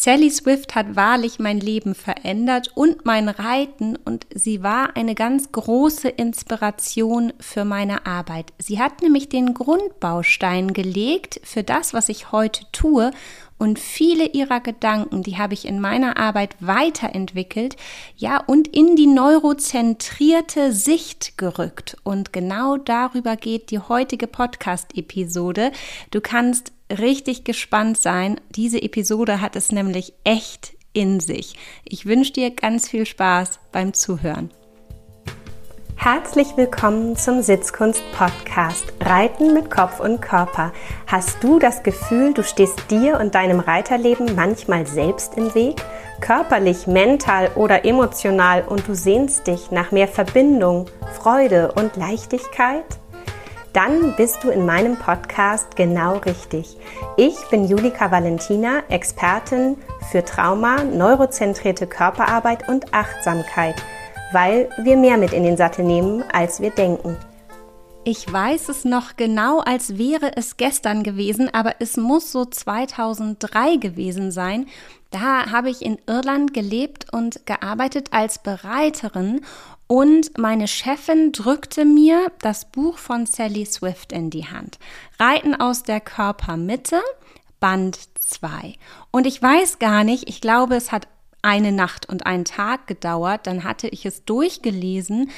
Sally Swift hat wahrlich mein Leben verändert und mein Reiten und sie war eine ganz große Inspiration für meine Arbeit. Sie hat nämlich den Grundbaustein gelegt für das, was ich heute tue und viele ihrer Gedanken, die habe ich in meiner Arbeit weiterentwickelt, ja, und in die neurozentrierte Sicht gerückt. Und genau darüber geht die heutige Podcast-Episode. Du kannst richtig gespannt sein. Diese Episode hat es nämlich echt in sich. Ich wünsche dir ganz viel Spaß beim Zuhören. Herzlich willkommen zum Sitzkunst-Podcast Reiten mit Kopf und Körper. Hast du das Gefühl, du stehst dir und deinem Reiterleben manchmal selbst im Weg? Körperlich, mental oder emotional und du sehnst dich nach mehr Verbindung, Freude und Leichtigkeit? Dann bist du in meinem Podcast genau richtig. Ich bin Julika Valentina, Expertin für Trauma, neurozentrierte Körperarbeit und Achtsamkeit – weil wir mehr mit in den Sattel nehmen, als wir denken. Ich weiß es noch genau, als wäre es gestern gewesen, aber es muss so 2003 gewesen sein. Da habe ich in Irland gelebt und gearbeitet als Bereiterin und meine Chefin drückte mir das Buch von Sally Swift in die Hand. Reiten aus der Körpermitte, Band 2. Und ich weiß gar nicht, ich glaube, es hat eine Nacht und einen Tag gedauert. Dann hatte ich es durchgelesen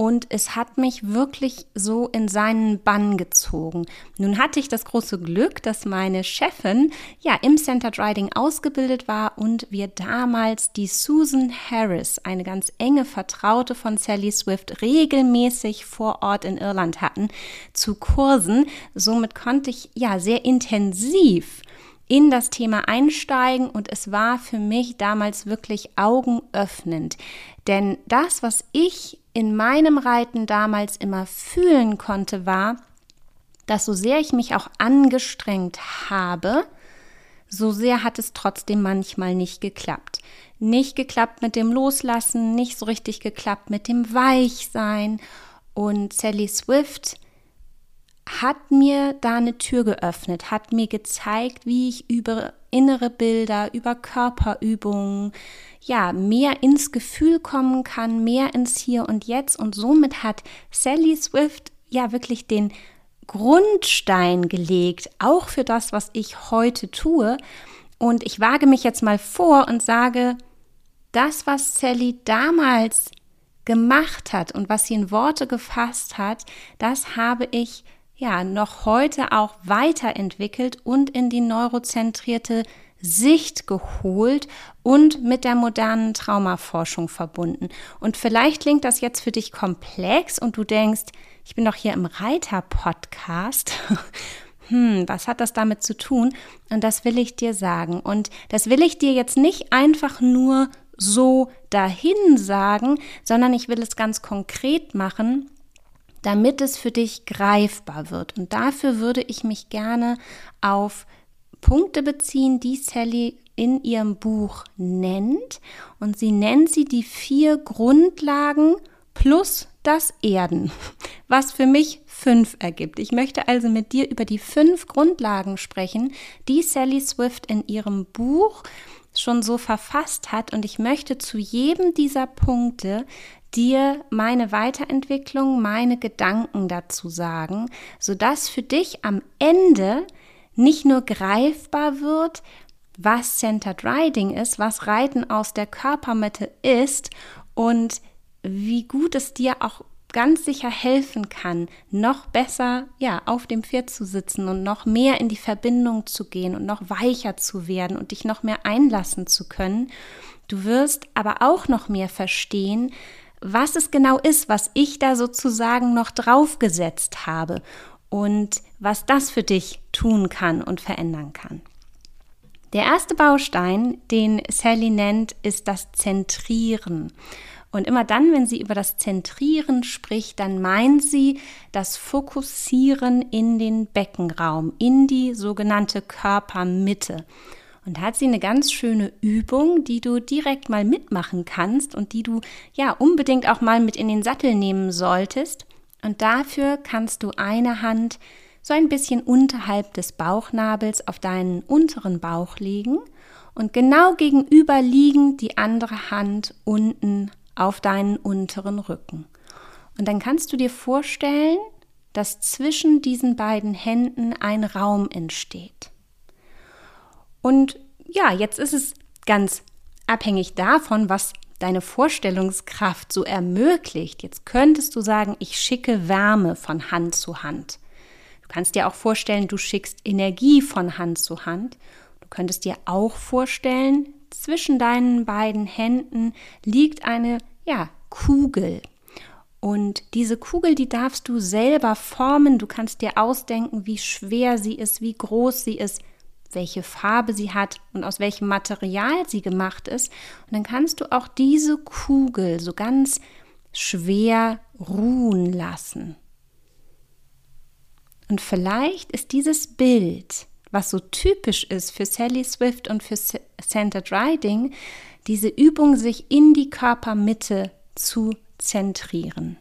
und es hat mich wirklich so in seinen Bann gezogen. Nun hatte ich das große Glück, dass meine Chefin ja im Center Riding ausgebildet war und wir damals die Susan Harris, eine ganz enge Vertraute von Sally Swift, regelmäßig vor Ort in Irland hatten zu Kursen. Somit konnte ich ja sehr intensiv in das Thema einsteigen und es war für mich damals wirklich augenöffnend. Denn das, was ich in meinem Reiten damals immer fühlen konnte, war, dass so sehr ich mich auch angestrengt habe, so sehr hat es trotzdem manchmal nicht geklappt. Nicht geklappt mit dem Loslassen, nicht so richtig geklappt mit dem Weichsein. Und Sally Swift hat mir da eine Tür geöffnet, hat mir gezeigt, wie ich über innere Bilder, über Körperübungen, ja, mehr ins Gefühl kommen kann, mehr ins Hier und Jetzt. Und somit hat Sally Swift ja wirklich den Grundstein gelegt, auch für das, was ich heute tue. Und ich wage mich jetzt mal vor und sage, das, was Sally damals gemacht hat und was sie in Worte gefasst hat, das habe ich ja noch heute auch weiterentwickelt und in die neurozentrierte Sicht geholt und mit der modernen Traumaforschung verbunden. Und vielleicht klingt das jetzt für dich komplex und du denkst, ich bin doch hier im Reiter-Podcast. hm, was hat das damit zu tun? Und das will ich dir sagen. Und das will ich dir jetzt nicht einfach nur so dahin sagen, sondern ich will es ganz konkret machen damit es für dich greifbar wird. Und dafür würde ich mich gerne auf Punkte beziehen, die Sally in ihrem Buch nennt. Und sie nennt sie die vier Grundlagen plus das Erden, was für mich fünf ergibt. Ich möchte also mit dir über die fünf Grundlagen sprechen, die Sally Swift in ihrem Buch schon so verfasst hat. Und ich möchte zu jedem dieser Punkte dir meine Weiterentwicklung, meine Gedanken dazu sagen, sodass für dich am Ende nicht nur greifbar wird, was Centered Riding ist, was Reiten aus der Körpermitte ist und wie gut es dir auch ganz sicher helfen kann, noch besser ja auf dem Pferd zu sitzen und noch mehr in die Verbindung zu gehen und noch weicher zu werden und dich noch mehr einlassen zu können. Du wirst aber auch noch mehr verstehen, was es genau ist, was ich da sozusagen noch draufgesetzt habe und was das für dich tun kann und verändern kann. Der erste Baustein, den Sally nennt, ist das Zentrieren. Und immer dann, wenn sie über das Zentrieren spricht, dann meint sie das Fokussieren in den Beckenraum, in die sogenannte Körpermitte. Und da hat sie eine ganz schöne Übung, die du direkt mal mitmachen kannst und die du ja unbedingt auch mal mit in den Sattel nehmen solltest. Und dafür kannst du eine Hand so ein bisschen unterhalb des Bauchnabels auf deinen unteren Bauch legen und genau gegenüber liegen die andere Hand unten auf deinen unteren Rücken. Und dann kannst du dir vorstellen, dass zwischen diesen beiden Händen ein Raum entsteht. Und ja, jetzt ist es ganz abhängig davon, was deine Vorstellungskraft so ermöglicht. Jetzt könntest du sagen, ich schicke Wärme von Hand zu Hand. Du kannst dir auch vorstellen, du schickst Energie von Hand zu Hand. Du könntest dir auch vorstellen, zwischen deinen beiden Händen liegt eine ja, Kugel. Und diese Kugel, die darfst du selber formen. Du kannst dir ausdenken, wie schwer sie ist, wie groß sie ist, welche Farbe sie hat und aus welchem Material sie gemacht ist. Und dann kannst du auch diese Kugel so ganz schwer ruhen lassen. Und vielleicht ist dieses Bild, was so typisch ist für Sally Swift und für Centered Riding, diese Übung, sich in die Körpermitte zu zentrieren.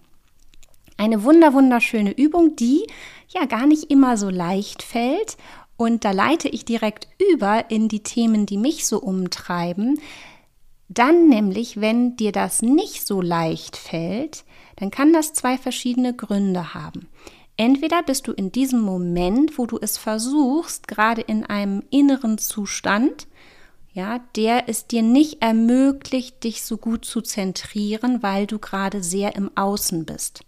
Eine wunder wunderschöne Übung, die ja gar nicht immer so leicht fällt und da leite ich direkt über in die Themen, die mich so umtreiben. Dann nämlich, wenn dir das nicht so leicht fällt, dann kann das zwei verschiedene Gründe haben. Entweder bist du in diesem Moment, wo du es versuchst, gerade in einem inneren Zustand, ja, der es dir nicht ermöglicht, dich so gut zu zentrieren, weil du gerade sehr im Außen bist.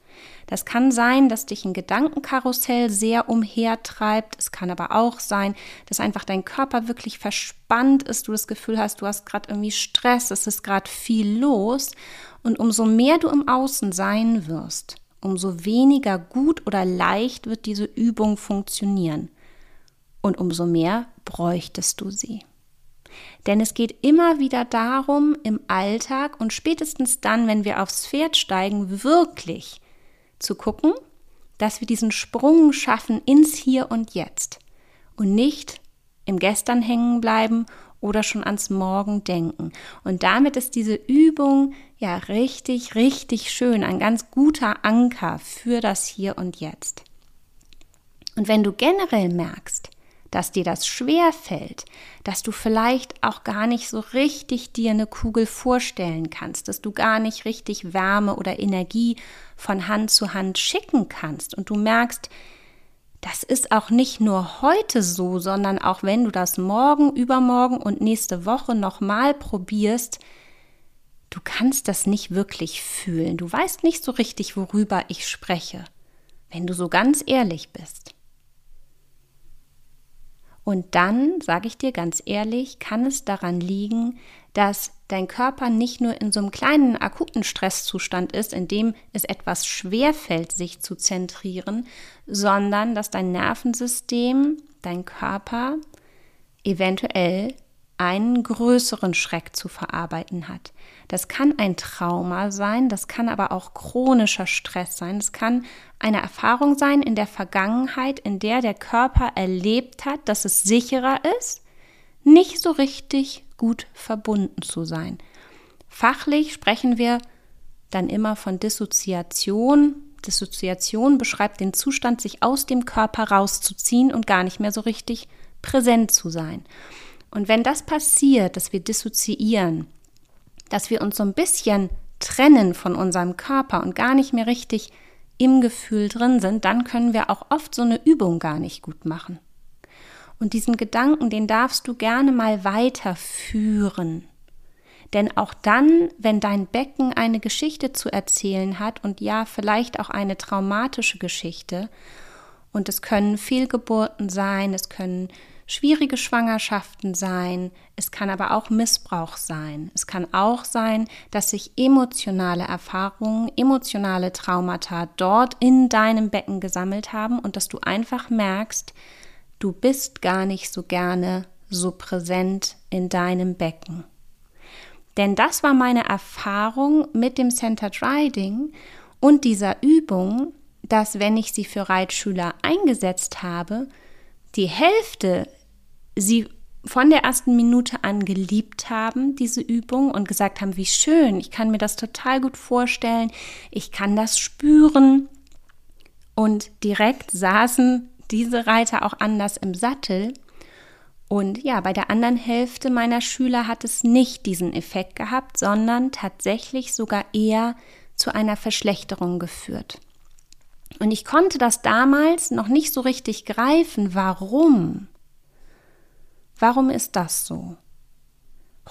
Das kann sein, dass dich ein Gedankenkarussell sehr umhertreibt. Es kann aber auch sein, dass einfach dein Körper wirklich verspannt ist, du das Gefühl hast, du hast gerade irgendwie Stress, es ist gerade viel los. Und umso mehr du im Außen sein wirst, umso weniger gut oder leicht wird diese Übung funktionieren. Und umso mehr bräuchtest du sie. Denn es geht immer wieder darum, im Alltag und spätestens dann, wenn wir aufs Pferd steigen, wirklich zu gucken, dass wir diesen Sprung schaffen ins Hier und Jetzt und nicht im Gestern hängen bleiben oder schon ans Morgen denken. Und damit ist diese Übung ja richtig, richtig schön, ein ganz guter Anker für das Hier und Jetzt. Und wenn du generell merkst, dass dir das schwer fällt, dass du vielleicht auch gar nicht so richtig dir eine Kugel vorstellen kannst, dass du gar nicht richtig Wärme oder Energie von Hand zu Hand schicken kannst und du merkst, das ist auch nicht nur heute so, sondern auch wenn du das morgen, übermorgen und nächste Woche nochmal probierst, du kannst das nicht wirklich fühlen. Du weißt nicht so richtig, worüber ich spreche, wenn du so ganz ehrlich bist. Und dann, sage ich dir ganz ehrlich, kann es daran liegen, dass dein Körper nicht nur in so einem kleinen akuten Stresszustand ist, in dem es etwas schwer fällt, sich zu zentrieren, sondern dass dein Nervensystem, dein Körper eventuell einen größeren Schreck zu verarbeiten hat. Das kann ein Trauma sein, das kann aber auch chronischer Stress sein, es kann eine Erfahrung sein in der Vergangenheit, in der der Körper erlebt hat, dass es sicherer ist, nicht so richtig gut verbunden zu sein. Fachlich sprechen wir dann immer von Dissoziation. Dissoziation beschreibt den Zustand, sich aus dem Körper rauszuziehen und gar nicht mehr so richtig präsent zu sein. Und wenn das passiert, dass wir dissoziieren, dass wir uns so ein bisschen trennen von unserem Körper und gar nicht mehr richtig im Gefühl drin sind, dann können wir auch oft so eine Übung gar nicht gut machen. Und diesen Gedanken, den darfst du gerne mal weiterführen. Denn auch dann, wenn dein Becken eine Geschichte zu erzählen hat und ja, vielleicht auch eine traumatische Geschichte, und es können Fehlgeburten sein, es können schwierige Schwangerschaften sein, es kann aber auch Missbrauch sein. Es kann auch sein, dass sich emotionale Erfahrungen, emotionale Traumata dort in deinem Becken gesammelt haben und dass du einfach merkst, du bist gar nicht so gerne so präsent in deinem Becken. Denn das war meine Erfahrung mit dem Centered Riding und dieser Übung, dass wenn ich sie für Reitschüler eingesetzt habe, die Hälfte sie von der ersten Minute an geliebt haben, diese Übung, und gesagt haben, wie schön, ich kann mir das total gut vorstellen, ich kann das spüren. Und direkt saßen diese Reiter auch anders im Sattel. Und ja, bei der anderen Hälfte meiner Schüler hat es nicht diesen Effekt gehabt, sondern tatsächlich sogar eher zu einer Verschlechterung geführt. Und ich konnte das damals noch nicht so richtig greifen. Warum? Warum ist das so?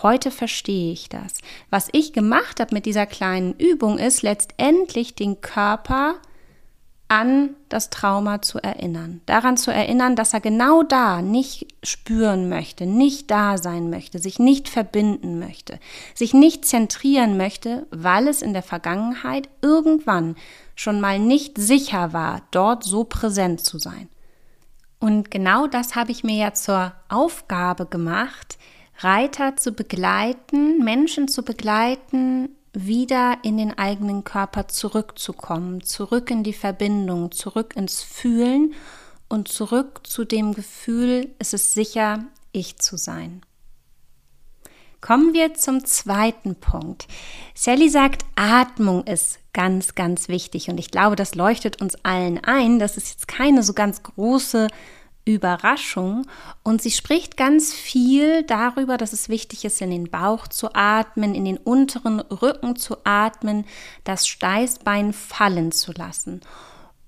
Heute verstehe ich das. Was ich gemacht habe mit dieser kleinen Übung ist letztendlich den Körper an das Trauma zu erinnern. Daran zu erinnern, dass er genau da nicht spüren möchte, nicht da sein möchte, sich nicht verbinden möchte, sich nicht zentrieren möchte, weil es in der Vergangenheit irgendwann schon mal nicht sicher war, dort so präsent zu sein. Und genau das habe ich mir ja zur Aufgabe gemacht, Reiter zu begleiten, Menschen zu begleiten, wieder in den eigenen Körper zurückzukommen, zurück in die Verbindung, zurück ins Fühlen und zurück zu dem Gefühl, es ist sicher, ich zu sein. Kommen wir zum zweiten Punkt. Sally sagt, Atmung ist ganz, ganz wichtig und ich glaube, das leuchtet uns allen ein. Das ist jetzt keine so ganz große Überraschung und sie spricht ganz viel darüber, dass es wichtig ist, in den Bauch zu atmen, in den unteren Rücken zu atmen, das Steißbein fallen zu lassen.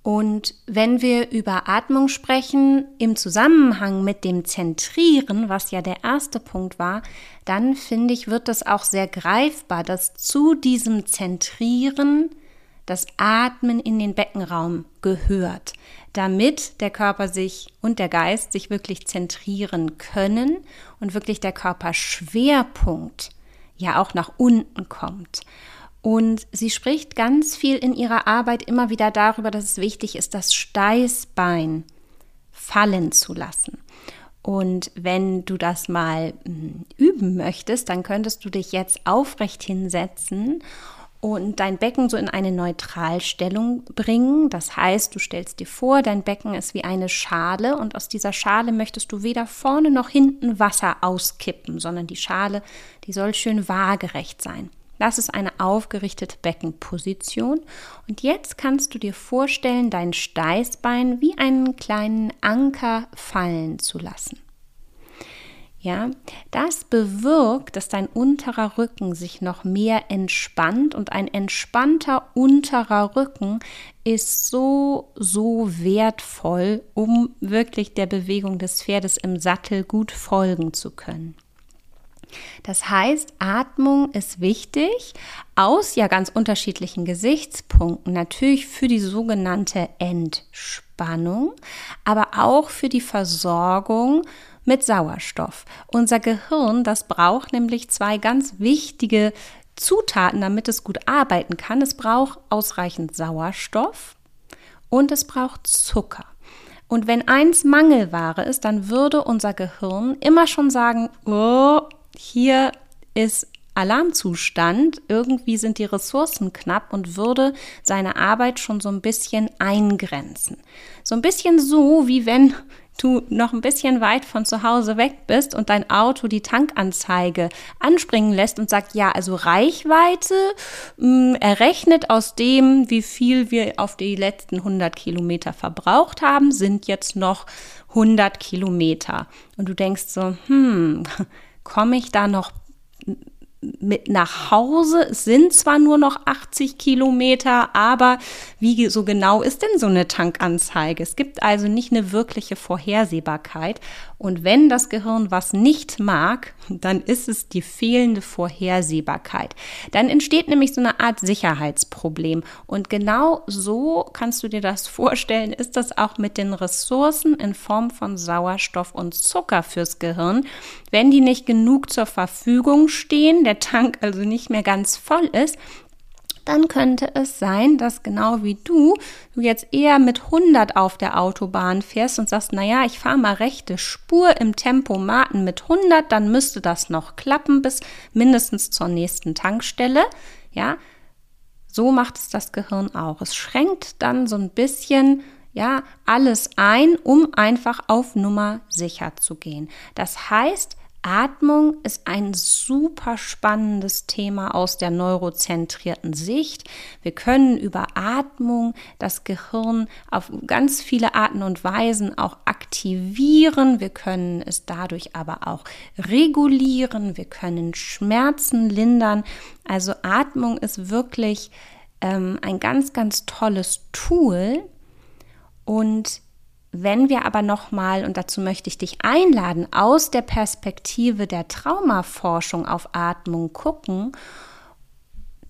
Und wenn wir über Atmung sprechen im Zusammenhang mit dem Zentrieren, was ja der erste Punkt war, dann finde ich, wird das auch sehr greifbar, dass zu diesem Zentrieren das Atmen in den Beckenraum gehört, damit der Körper sich und der Geist sich wirklich zentrieren können und wirklich der Körperschwerpunkt ja auch nach unten kommt. Und sie spricht ganz viel in ihrer Arbeit immer wieder darüber, dass es wichtig ist, das Steißbein fallen zu lassen. Und wenn du das mal hm, üben möchtest, dann könntest du dich jetzt aufrecht hinsetzen und dein Becken so in eine Neutralstellung bringen. Das heißt, du stellst dir vor, dein Becken ist wie eine Schale und aus dieser Schale möchtest du weder vorne noch hinten Wasser auskippen, sondern die Schale, die soll schön waagerecht sein. Das ist eine aufgerichtete Beckenposition. Und jetzt kannst du dir vorstellen, dein Steißbein wie einen kleinen Anker fallen zu lassen. Ja, das bewirkt, dass dein unterer Rücken sich noch mehr entspannt und ein entspannter unterer Rücken ist so, so wertvoll, um wirklich der Bewegung des Pferdes im Sattel gut folgen zu können. Das heißt, Atmung ist wichtig aus ja ganz unterschiedlichen Gesichtspunkten. Natürlich für die sogenannte Entspannung, aber auch für die Versorgung mit Sauerstoff. Unser Gehirn, das braucht nämlich zwei ganz wichtige Zutaten, damit es gut arbeiten kann. Es braucht ausreichend Sauerstoff und es braucht Zucker. Und wenn eins Mangelware ist, dann würde unser Gehirn immer schon sagen, oh, hier ist Alarmzustand, irgendwie sind die Ressourcen knapp und würde seine Arbeit schon so ein bisschen eingrenzen. So ein bisschen so, wie wenn du noch ein bisschen weit von zu Hause weg bist und dein Auto die Tankanzeige anspringen lässt und sagt, ja, also Reichweite mh, mm, errechnet aus dem, wie viel wir auf die letzten 100 Kilometer verbraucht haben, sind jetzt noch 100 Kilometer. Und du denkst so, hm, komme ich da noch mit nach Hause. Es sind zwar nur noch 80 Kilometer, aber wie so genau ist denn so eine Tankanzeige? Es gibt also nicht eine wirkliche Vorhersehbarkeit. Und wenn das Gehirn was nicht mag, dann ist es die fehlende Vorhersehbarkeit. Dann entsteht nämlich so eine Art Sicherheitsproblem. Und genau so kannst du dir das vorstellen, ist das auch mit den Ressourcen in Form von Sauerstoff und Zucker fürs Gehirn. Wenn die nicht genug zur Verfügung stehen, der Tank also nicht mehr ganz voll ist, dann könnte es sein, dass genau wie du, du jetzt eher mit 100 auf der Autobahn fährst und sagst, naja, ich fahre mal rechte Spur im Tempomaten mit 100, dann müsste das noch klappen bis mindestens zur nächsten Tankstelle. Ja, so macht es das Gehirn auch. Es schränkt dann so ein bisschen ja, alles ein, um einfach auf Nummer sicher zu gehen. Das heißt, Atmung ist ein super spannendes Thema aus der neurozentrierten Sicht. Wir können über Atmung das Gehirn auf ganz viele Arten und Weisen auch aktivieren. Wir können es dadurch aber auch regulieren. Wir können Schmerzen lindern. Also Atmung ist wirklich ähm, ein ganz, ganz tolles Tool. Und wenn wir aber nochmal, und dazu möchte ich dich einladen, aus der Perspektive der Traumaforschung auf Atmung gucken,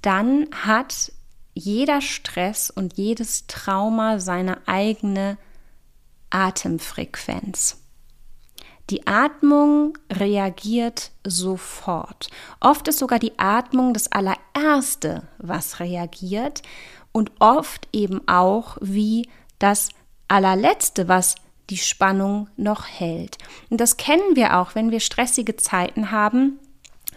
dann hat jeder Stress und jedes Trauma seine eigene Atemfrequenz. Die Atmung reagiert sofort. Oft ist sogar die Atmung das allererste, was reagiert und oft eben auch wie das allerletzte, was die Spannung noch hält. Und das kennen wir auch, wenn wir stressige Zeiten haben,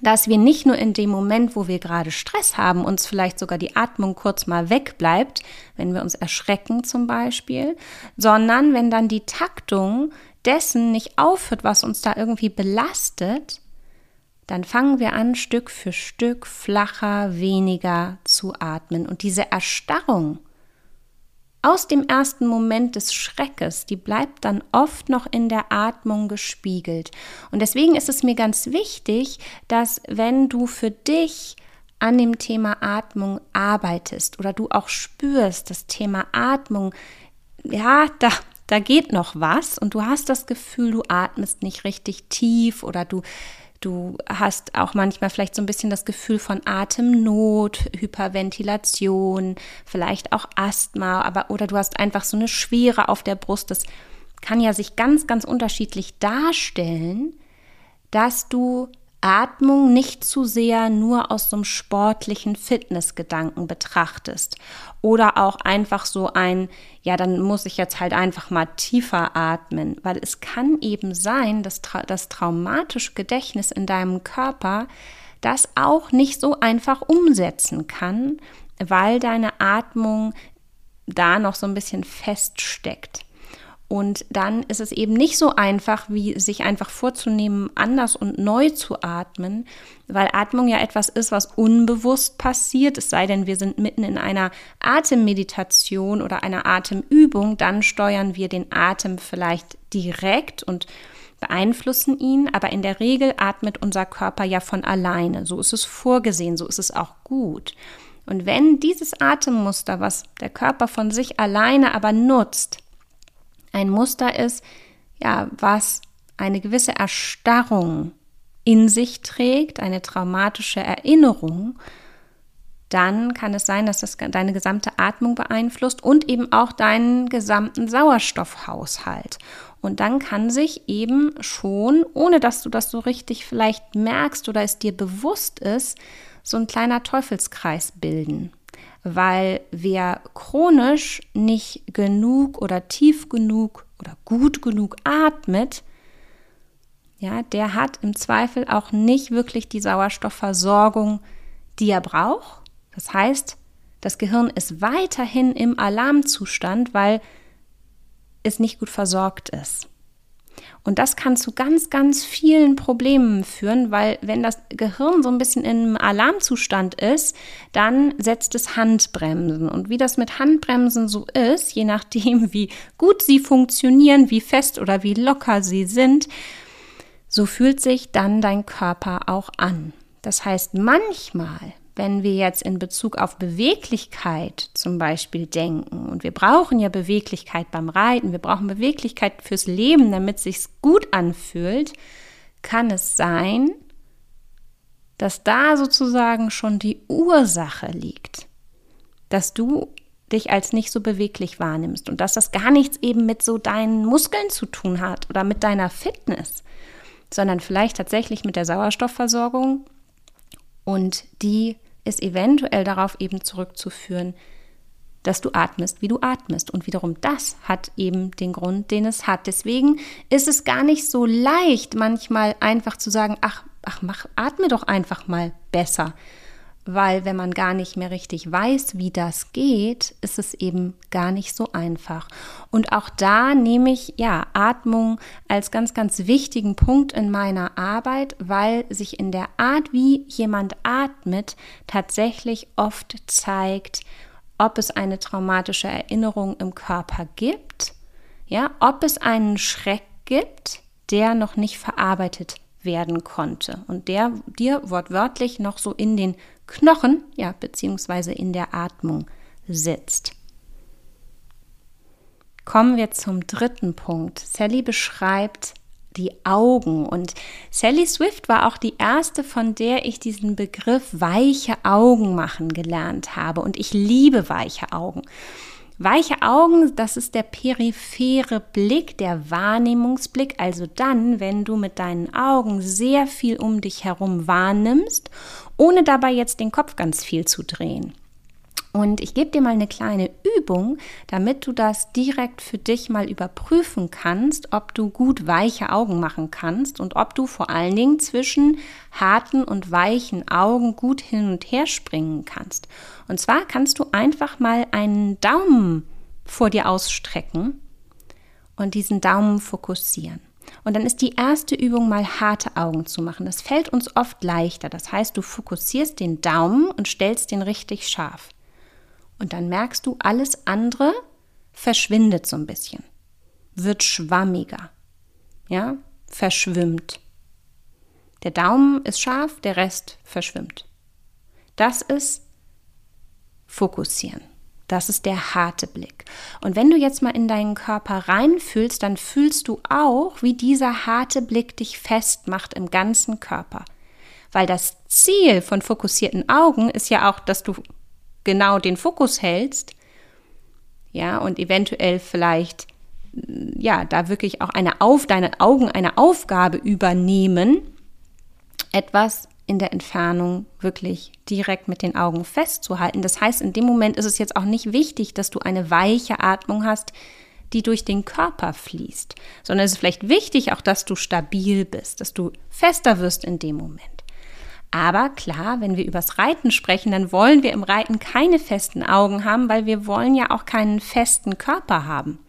dass wir nicht nur in dem Moment, wo wir gerade Stress haben, uns vielleicht sogar die Atmung kurz mal wegbleibt, wenn wir uns erschrecken zum Beispiel, sondern wenn dann die Taktung dessen nicht aufhört, was uns da irgendwie belastet, dann fangen wir an, Stück für Stück flacher, weniger zu atmen. Und diese Erstarrung, aus dem ersten Moment des Schreckes, die bleibt dann oft noch in der Atmung gespiegelt. Und deswegen ist es mir ganz wichtig, dass wenn du für dich an dem Thema Atmung arbeitest oder du auch spürst, das Thema Atmung, ja, da, da geht noch was und du hast das Gefühl, du atmest nicht richtig tief oder du Du hast auch manchmal vielleicht so ein bisschen das Gefühl von Atemnot, Hyperventilation, vielleicht auch Asthma, aber oder du hast einfach so eine Schwere auf der Brust. Das kann ja sich ganz, ganz unterschiedlich darstellen, dass du Atmung nicht zu sehr nur aus so einem sportlichen Fitnessgedanken betrachtest oder auch einfach so ein, ja, dann muss ich jetzt halt einfach mal tiefer atmen, weil es kann eben sein, dass das traumatische Gedächtnis in deinem Körper das auch nicht so einfach umsetzen kann, weil deine Atmung da noch so ein bisschen feststeckt. Und dann ist es eben nicht so einfach, wie sich einfach vorzunehmen, anders und neu zu atmen, weil Atmung ja etwas ist, was unbewusst passiert. Es sei denn, wir sind mitten in einer Atemmeditation oder einer Atemübung, dann steuern wir den Atem vielleicht direkt und beeinflussen ihn, aber in der Regel atmet unser Körper ja von alleine. So ist es vorgesehen, so ist es auch gut. Und wenn dieses Atemmuster, was der Körper von sich alleine aber nutzt, ein Muster ist, ja, was eine gewisse Erstarrung in sich trägt, eine traumatische Erinnerung, dann kann es sein, dass das deine gesamte Atmung beeinflusst und eben auch deinen gesamten Sauerstoffhaushalt. Und dann kann sich eben schon, ohne dass du das so richtig vielleicht merkst oder es dir bewusst ist, so ein kleiner Teufelskreis bilden weil wer chronisch nicht genug oder tief genug oder gut genug atmet, ja, der hat im Zweifel auch nicht wirklich die Sauerstoffversorgung, die er braucht. Das heißt, das Gehirn ist weiterhin im Alarmzustand, weil es nicht gut versorgt ist. Und das kann zu ganz, ganz vielen Problemen führen, weil wenn das Gehirn so ein bisschen im Alarmzustand ist, dann setzt es Handbremsen. Und wie das mit Handbremsen so ist, je nachdem, wie gut sie funktionieren, wie fest oder wie locker sie sind, so fühlt sich dann dein Körper auch an. Das heißt, manchmal wenn wir jetzt in Bezug auf Beweglichkeit zum Beispiel denken, und wir brauchen ja Beweglichkeit beim Reiten, wir brauchen Beweglichkeit fürs Leben, damit es sich gut anfühlt, kann es sein, dass da sozusagen schon die Ursache liegt, dass du dich als nicht so beweglich wahrnimmst und dass das gar nichts eben mit so deinen Muskeln zu tun hat oder mit deiner Fitness, sondern vielleicht tatsächlich mit der Sauerstoffversorgung und die ist eventuell darauf eben zurückzuführen, dass du atmest, wie du atmest. Und wiederum das hat eben den Grund, den es hat. Deswegen ist es gar nicht so leicht, manchmal einfach zu sagen, ach, ach, mach, atme doch einfach mal besser. Weil wenn man gar nicht mehr richtig weiß, wie das geht, ist es eben gar nicht so einfach. Und auch da nehme ich ja Atmung als ganz, ganz wichtigen Punkt in meiner Arbeit, weil sich in der Art, wie jemand atmet, tatsächlich oft zeigt, ob es eine traumatische Erinnerung im Körper gibt, ja, ob es einen Schreck gibt, der noch nicht verarbeitet werden konnte und der dir wortwörtlich noch so in den Knochen, ja, beziehungsweise in der Atmung sitzt. Kommen wir zum dritten Punkt. Sally beschreibt die Augen und Sally Swift war auch die erste, von der ich diesen Begriff weiche Augen machen gelernt habe und ich liebe weiche Augen. Weiche Augen, das ist der periphere Blick, der Wahrnehmungsblick, also dann, wenn du mit deinen Augen sehr viel um dich herum wahrnimmst, ohne dabei jetzt den Kopf ganz viel zu drehen. Und ich gebe dir mal eine kleine Übung, damit du das direkt für dich mal überprüfen kannst, ob du gut weiche Augen machen kannst und ob du vor allen Dingen zwischen harten und weichen Augen gut hin und her springen kannst. Und zwar kannst du einfach mal einen Daumen vor dir ausstrecken und diesen Daumen fokussieren. Und dann ist die erste Übung mal harte Augen zu machen. Das fällt uns oft leichter. Das heißt, du fokussierst den Daumen und stellst den richtig scharf. Und dann merkst du, alles andere verschwindet so ein bisschen, wird schwammiger, ja, verschwimmt. Der Daumen ist scharf, der Rest verschwimmt. Das ist Fokussieren. Das ist der harte Blick. Und wenn du jetzt mal in deinen Körper reinfühlst, dann fühlst du auch, wie dieser harte Blick dich festmacht im ganzen Körper. Weil das Ziel von fokussierten Augen ist ja auch, dass du genau den Fokus hältst, ja, und eventuell vielleicht, ja, da wirklich auch eine auf, deine Augen eine Aufgabe übernehmen, etwas in der Entfernung wirklich direkt mit den Augen festzuhalten. Das heißt, in dem Moment ist es jetzt auch nicht wichtig, dass du eine weiche Atmung hast, die durch den Körper fließt, sondern es ist vielleicht wichtig auch, dass du stabil bist, dass du fester wirst in dem Moment. Aber klar, wenn wir übers Reiten sprechen, dann wollen wir im Reiten keine festen Augen haben, weil wir wollen ja auch keinen festen Körper haben.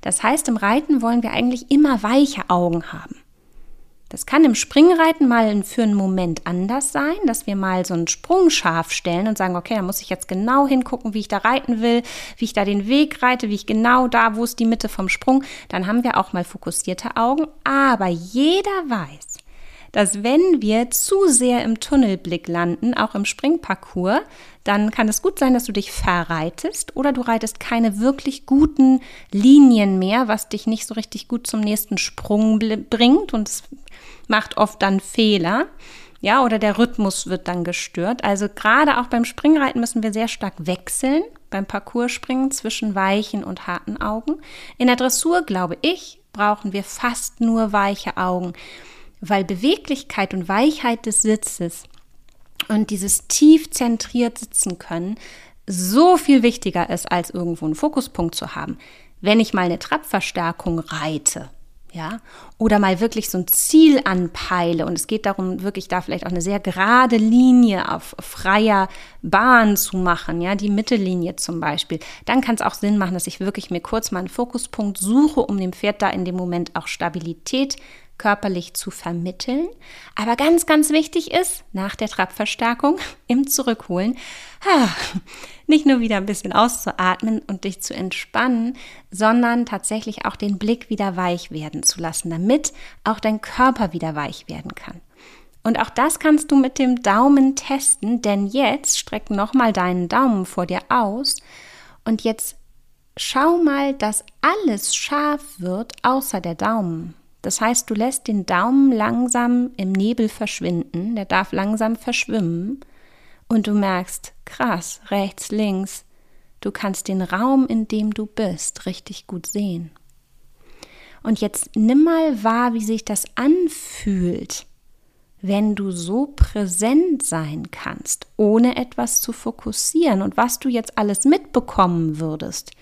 Das heißt, im Reiten wollen wir eigentlich immer weiche Augen haben. Das kann im Springreiten mal für einen Moment anders sein, dass wir mal so einen Sprung scharf stellen und sagen, okay, da muss ich jetzt genau hingucken, wie ich da reiten will, wie ich da den Weg reite, wie ich genau da, wo ist die Mitte vom Sprung. Dann haben wir auch mal fokussierte Augen. Aber jeder weiß, dass wenn wir zu sehr im Tunnelblick landen, auch im Springparcours, dann kann es gut sein, dass du dich verreitest oder du reitest keine wirklich guten Linien mehr, was dich nicht so richtig gut zum nächsten Sprung bringt und es macht oft dann Fehler. Ja, oder der Rhythmus wird dann gestört. Also gerade auch beim Springreiten müssen wir sehr stark wechseln, beim Parcourspringen zwischen weichen und harten Augen. In der Dressur, glaube ich, brauchen wir fast nur weiche Augen weil Beweglichkeit und Weichheit des Sitzes und dieses tief zentriert sitzen können so viel wichtiger ist, als irgendwo einen Fokuspunkt zu haben. Wenn ich mal eine Trappverstärkung reite, ja, oder mal wirklich so ein Ziel anpeile und es geht darum, wirklich da vielleicht auch eine sehr gerade Linie auf freier Bahn zu machen, ja, die Mittellinie zum Beispiel, dann kann es auch Sinn machen, dass ich wirklich mir kurz mal einen Fokuspunkt suche, um dem Pferd da in dem Moment auch Stabilität körperlich zu vermitteln. Aber ganz, ganz wichtig ist, nach der Trabverstärkung im Zurückholen, nicht nur wieder ein bisschen auszuatmen und dich zu entspannen, sondern tatsächlich auch den Blick wieder weich werden zu lassen, damit auch dein Körper wieder weich werden kann. Und auch das kannst du mit dem Daumen testen, denn jetzt streck nochmal deinen Daumen vor dir aus und jetzt schau mal, dass alles scharf wird außer der Daumen. Das heißt, du lässt den Daumen langsam im Nebel verschwinden, der darf langsam verschwimmen. Und du merkst, krass, rechts, links, du kannst den Raum, in dem du bist, richtig gut sehen. Und jetzt nimm mal wahr, wie sich das anfühlt, wenn du so präsent sein kannst, ohne etwas zu fokussieren. Und was du jetzt alles mitbekommen würdest,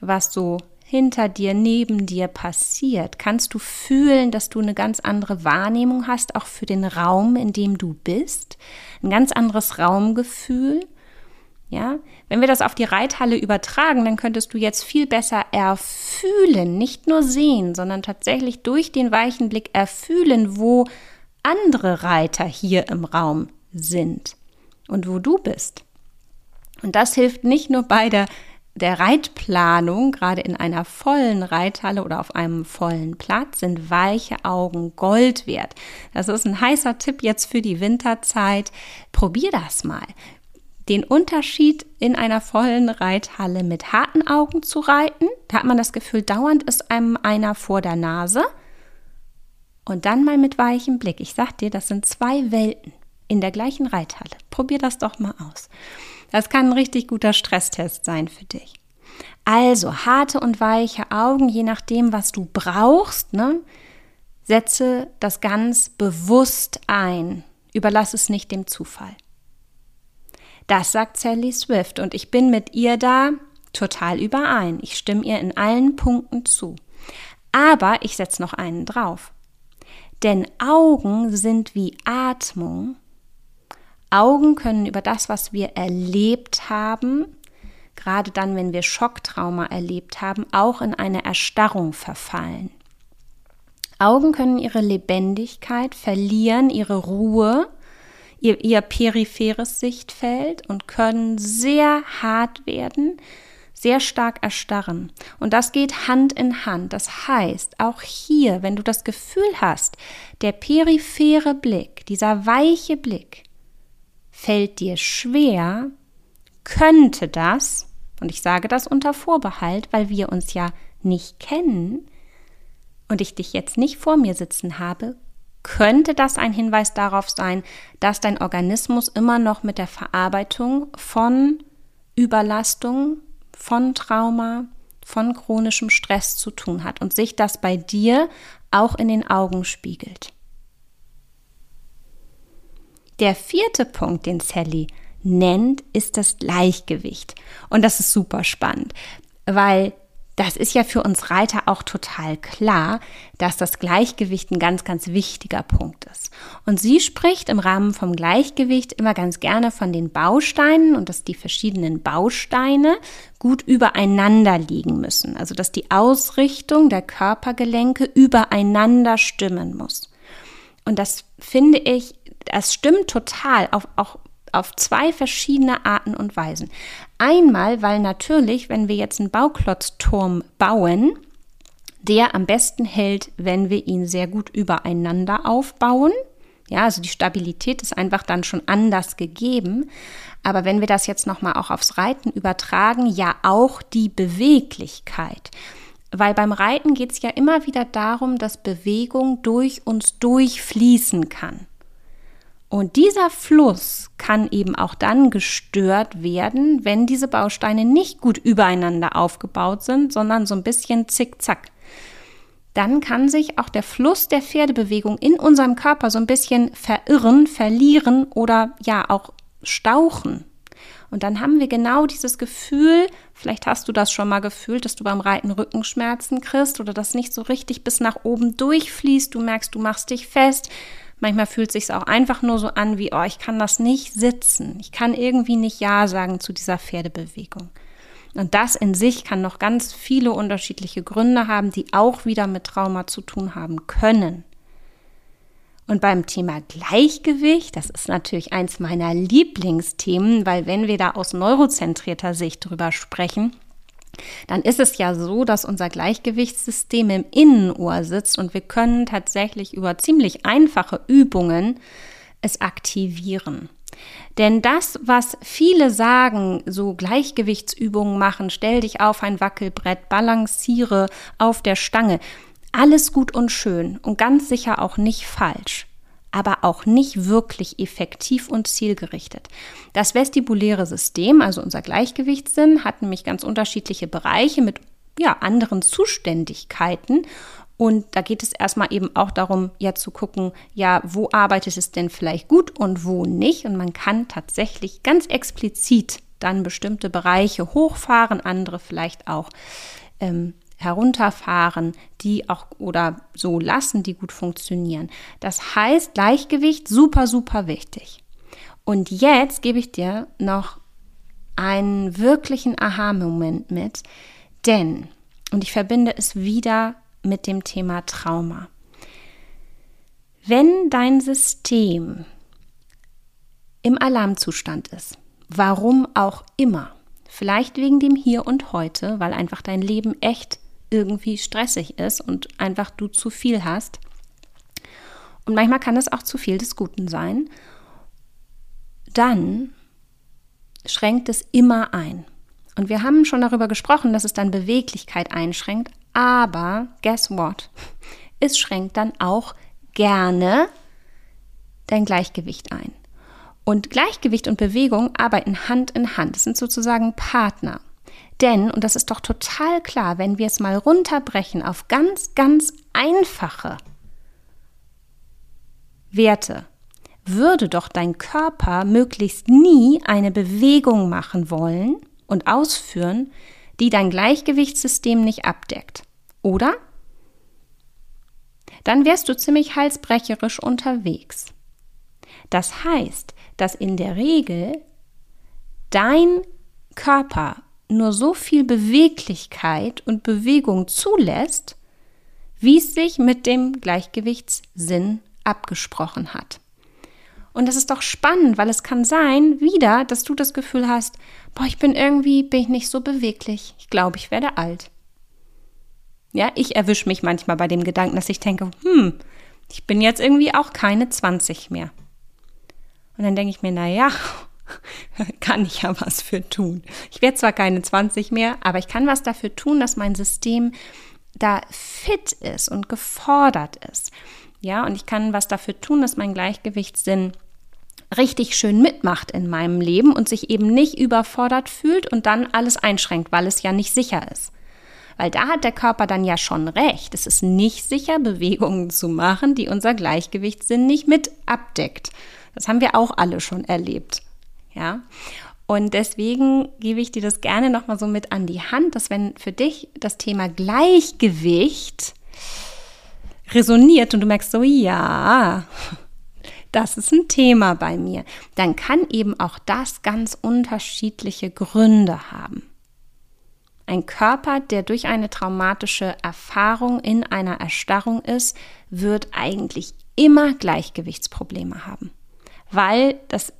was so hinter dir, neben dir passiert? Kannst du fühlen, dass du eine ganz andere Wahrnehmung hast, auch für den Raum, in dem du bist? Ein ganz anderes Raumgefühl? Ja, wenn wir das auf die Reithalle übertragen, dann könntest du jetzt viel besser erfühlen, nicht nur sehen, sondern tatsächlich durch den weichen Blick erfühlen, wo andere Reiter hier im Raum sind und wo du bist. Und das hilft nicht nur bei der der Reitplanung, gerade in einer vollen Reithalle oder auf einem vollen Platz, sind weiche Augen Gold wert. Das ist ein heißer Tipp jetzt für die Winterzeit. Probier das mal. Den Unterschied in einer vollen Reithalle mit harten Augen zu reiten, da hat man das Gefühl, dauernd ist einem einer vor der Nase. Und dann mal mit weichem Blick. Ich sag dir, das sind zwei Welten in der gleichen Reithalle. Probier das doch mal aus. Das kann ein richtig guter Stresstest sein für dich. Also harte und weiche Augen, je nachdem, was du brauchst, ne? setze das ganz bewusst ein. Überlass es nicht dem Zufall. Das sagt Sally Swift und ich bin mit ihr da total überein. Ich stimme ihr in allen Punkten zu. Aber ich setze noch einen drauf. Denn Augen sind wie Atmung Augen können über das, was wir erlebt haben, gerade dann, wenn wir Schocktrauma erlebt haben, auch in eine Erstarrung verfallen. Augen können ihre Lebendigkeit verlieren, ihre Ruhe, ihr, ihr peripheres Sichtfeld und können sehr hart werden, sehr stark erstarren. Und das geht Hand in Hand. Das heißt, auch hier, wenn du das Gefühl hast, der periphere Blick, dieser weiche Blick, fällt dir schwer, könnte das, und ich sage das unter Vorbehalt, weil wir uns ja nicht kennen und ich dich jetzt nicht vor mir sitzen habe, könnte das ein Hinweis darauf sein, dass dein Organismus immer noch mit der Verarbeitung von Überlastung, von Trauma, von chronischem Stress zu tun hat und sich das bei dir auch in den Augen spiegelt. Der vierte Punkt, den Sally nennt, ist das Gleichgewicht. Und das ist super spannend, weil das ist ja für uns Reiter auch total klar, dass das Gleichgewicht ein ganz, ganz wichtiger Punkt ist. Und sie spricht im Rahmen vom Gleichgewicht immer ganz gerne von den Bausteinen und dass die verschiedenen Bausteine gut übereinander liegen müssen. Also dass die Ausrichtung der Körpergelenke übereinander stimmen muss. Und das finde ich das stimmt total, auf, auch auf zwei verschiedene Arten und Weisen. Einmal, weil natürlich, wenn wir jetzt einen Bauklotzturm bauen, der am besten hält, wenn wir ihn sehr gut übereinander aufbauen. Ja, also die Stabilität ist einfach dann schon anders gegeben. Aber wenn wir das jetzt nochmal auch aufs Reiten übertragen, ja auch die Beweglichkeit. Weil beim Reiten geht es ja immer wieder darum, dass Bewegung durch uns durchfließen kann. Und dieser Fluss kann eben auch dann gestört werden, wenn diese Bausteine nicht gut übereinander aufgebaut sind, sondern so ein bisschen zickzack. Dann kann sich auch der Fluss der Pferdebewegung in unserem Körper so ein bisschen verirren, verlieren oder ja auch stauchen. Und dann haben wir genau dieses Gefühl, vielleicht hast du das schon mal gefühlt, dass du beim Reiten Rückenschmerzen kriegst oder das nicht so richtig bis nach oben durchfließt. Du merkst, du machst dich fest. Manchmal fühlt es sich auch einfach nur so an wie, oh, ich kann das nicht sitzen. Ich kann irgendwie nicht Ja sagen zu dieser Pferdebewegung. Und das in sich kann noch ganz viele unterschiedliche Gründe haben, die auch wieder mit Trauma zu tun haben können. Und beim Thema Gleichgewicht, das ist natürlich eins meiner Lieblingsthemen, weil wenn wir da aus neurozentrierter Sicht drüber sprechen, dann ist es ja so, dass unser Gleichgewichtssystem im Innenohr sitzt und wir können tatsächlich über ziemlich einfache Übungen es aktivieren. Denn das, was viele sagen, so Gleichgewichtsübungen machen, stell dich auf ein Wackelbrett, balanciere auf der Stange, alles gut und schön und ganz sicher auch nicht falsch aber auch nicht wirklich effektiv und zielgerichtet. Das vestibuläre System, also unser Gleichgewichtssinn, hat nämlich ganz unterschiedliche Bereiche mit ja, anderen Zuständigkeiten. Und da geht es erstmal eben auch darum, ja zu gucken, ja, wo arbeitet es denn vielleicht gut und wo nicht. Und man kann tatsächlich ganz explizit dann bestimmte Bereiche hochfahren, andere vielleicht auch ähm, herunterfahren, die auch oder so lassen, die gut funktionieren. Das heißt, Gleichgewicht super, super wichtig. Und jetzt gebe ich dir noch einen wirklichen Aha-Moment mit, denn, und ich verbinde es wieder mit dem Thema Trauma. Wenn dein System im Alarmzustand ist, warum auch immer, vielleicht wegen dem Hier und Heute, weil einfach dein Leben echt irgendwie stressig ist und einfach du zu viel hast. Und manchmal kann es auch zu viel des Guten sein. Dann schränkt es immer ein. Und wir haben schon darüber gesprochen, dass es dann Beweglichkeit einschränkt, aber guess what? Es schränkt dann auch gerne dein Gleichgewicht ein. Und Gleichgewicht und Bewegung arbeiten Hand in Hand. Das sind sozusagen Partner. Denn, und das ist doch total klar, wenn wir es mal runterbrechen auf ganz, ganz einfache Werte, würde doch dein Körper möglichst nie eine Bewegung machen wollen und ausführen, die dein Gleichgewichtssystem nicht abdeckt. Oder? Dann wärst du ziemlich halsbrecherisch unterwegs. Das heißt, dass in der Regel dein Körper nur so viel Beweglichkeit und Bewegung zulässt, wie es sich mit dem Gleichgewichtssinn abgesprochen hat. Und das ist doch spannend, weil es kann sein, wieder, dass du das Gefühl hast, boah, ich bin irgendwie, bin ich nicht so beweglich. Ich glaube, ich werde alt. Ja, ich erwische mich manchmal bei dem Gedanken, dass ich denke, hm, ich bin jetzt irgendwie auch keine 20 mehr. Und dann denke ich mir, na ja, kann ich ja was für tun. Ich werde zwar keine 20 mehr, aber ich kann was dafür tun, dass mein System da fit ist und gefordert ist. Ja, und ich kann was dafür tun, dass mein Gleichgewichtssinn richtig schön mitmacht in meinem Leben und sich eben nicht überfordert fühlt und dann alles einschränkt, weil es ja nicht sicher ist. Weil da hat der Körper dann ja schon recht. Es ist nicht sicher, Bewegungen zu machen, die unser Gleichgewichtssinn nicht mit abdeckt. Das haben wir auch alle schon erlebt. Ja. Und deswegen gebe ich dir das gerne nochmal so mit an die Hand, dass wenn für dich das Thema Gleichgewicht resoniert und du merkst so, ja, das ist ein Thema bei mir, dann kann eben auch das ganz unterschiedliche Gründe haben. Ein Körper, der durch eine traumatische Erfahrung in einer Erstarrung ist, wird eigentlich immer Gleichgewichtsprobleme haben, weil das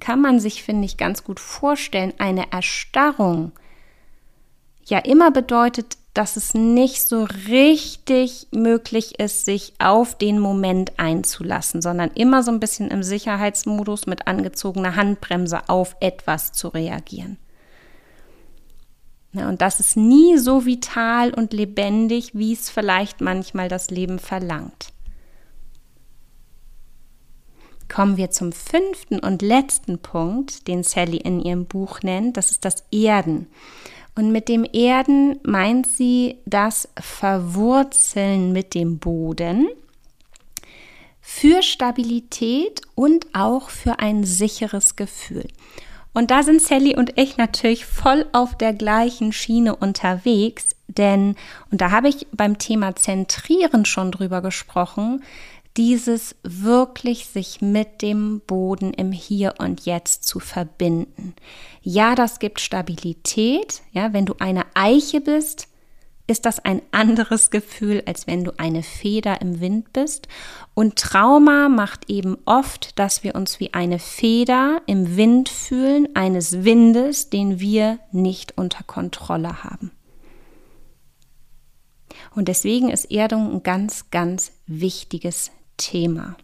kann man sich, finde ich, ganz gut vorstellen, eine Erstarrung ja immer bedeutet, dass es nicht so richtig möglich ist, sich auf den Moment einzulassen, sondern immer so ein bisschen im Sicherheitsmodus mit angezogener Handbremse auf etwas zu reagieren. und das ist nie so vital und lebendig, wie es vielleicht manchmal das Leben verlangt kommen wir zum fünften und letzten Punkt, den Sally in ihrem Buch nennt. Das ist das Erden. Und mit dem Erden meint sie das Verwurzeln mit dem Boden für Stabilität und auch für ein sicheres Gefühl. Und da sind Sally und ich natürlich voll auf der gleichen Schiene unterwegs, denn, und da habe ich beim Thema Zentrieren schon drüber gesprochen, dieses wirklich sich mit dem Boden im Hier und Jetzt zu verbinden. Ja, das gibt Stabilität. Ja, wenn du eine Eiche bist, ist das ein anderes Gefühl, als wenn du eine Feder im Wind bist. Und Trauma macht eben oft, dass wir uns wie eine Feder im Wind fühlen, eines Windes, den wir nicht unter Kontrolle haben. Und deswegen ist Erdung ein ganz, ganz wichtiges Thema.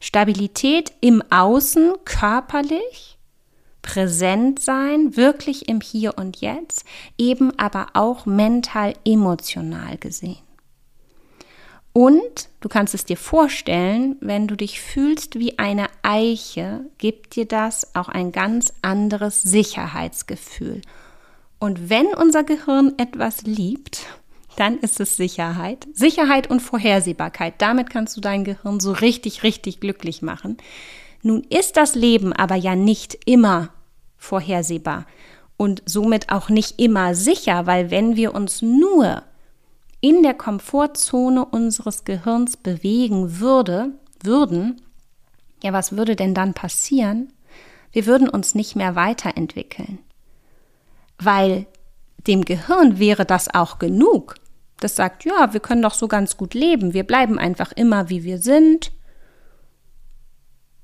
Stabilität im Außen körperlich, präsent sein, wirklich im Hier und Jetzt, eben aber auch mental, emotional gesehen. Und du kannst es dir vorstellen, wenn du dich fühlst wie eine Eiche, gibt dir das auch ein ganz anderes Sicherheitsgefühl. Und wenn unser Gehirn etwas liebt, dann ist es Sicherheit. Sicherheit und Vorhersehbarkeit. Damit kannst du dein Gehirn so richtig, richtig glücklich machen. Nun ist das Leben aber ja nicht immer vorhersehbar. und somit auch nicht immer sicher, weil wenn wir uns nur in der Komfortzone unseres Gehirns bewegen würde, würden, ja, was würde denn dann passieren? Wir würden uns nicht mehr weiterentwickeln. Weil dem Gehirn wäre das auch genug. Das sagt, ja, wir können doch so ganz gut leben. Wir bleiben einfach immer, wie wir sind.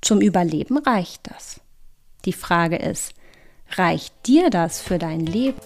Zum Überleben reicht das. Die Frage ist, reicht dir das für dein Leben?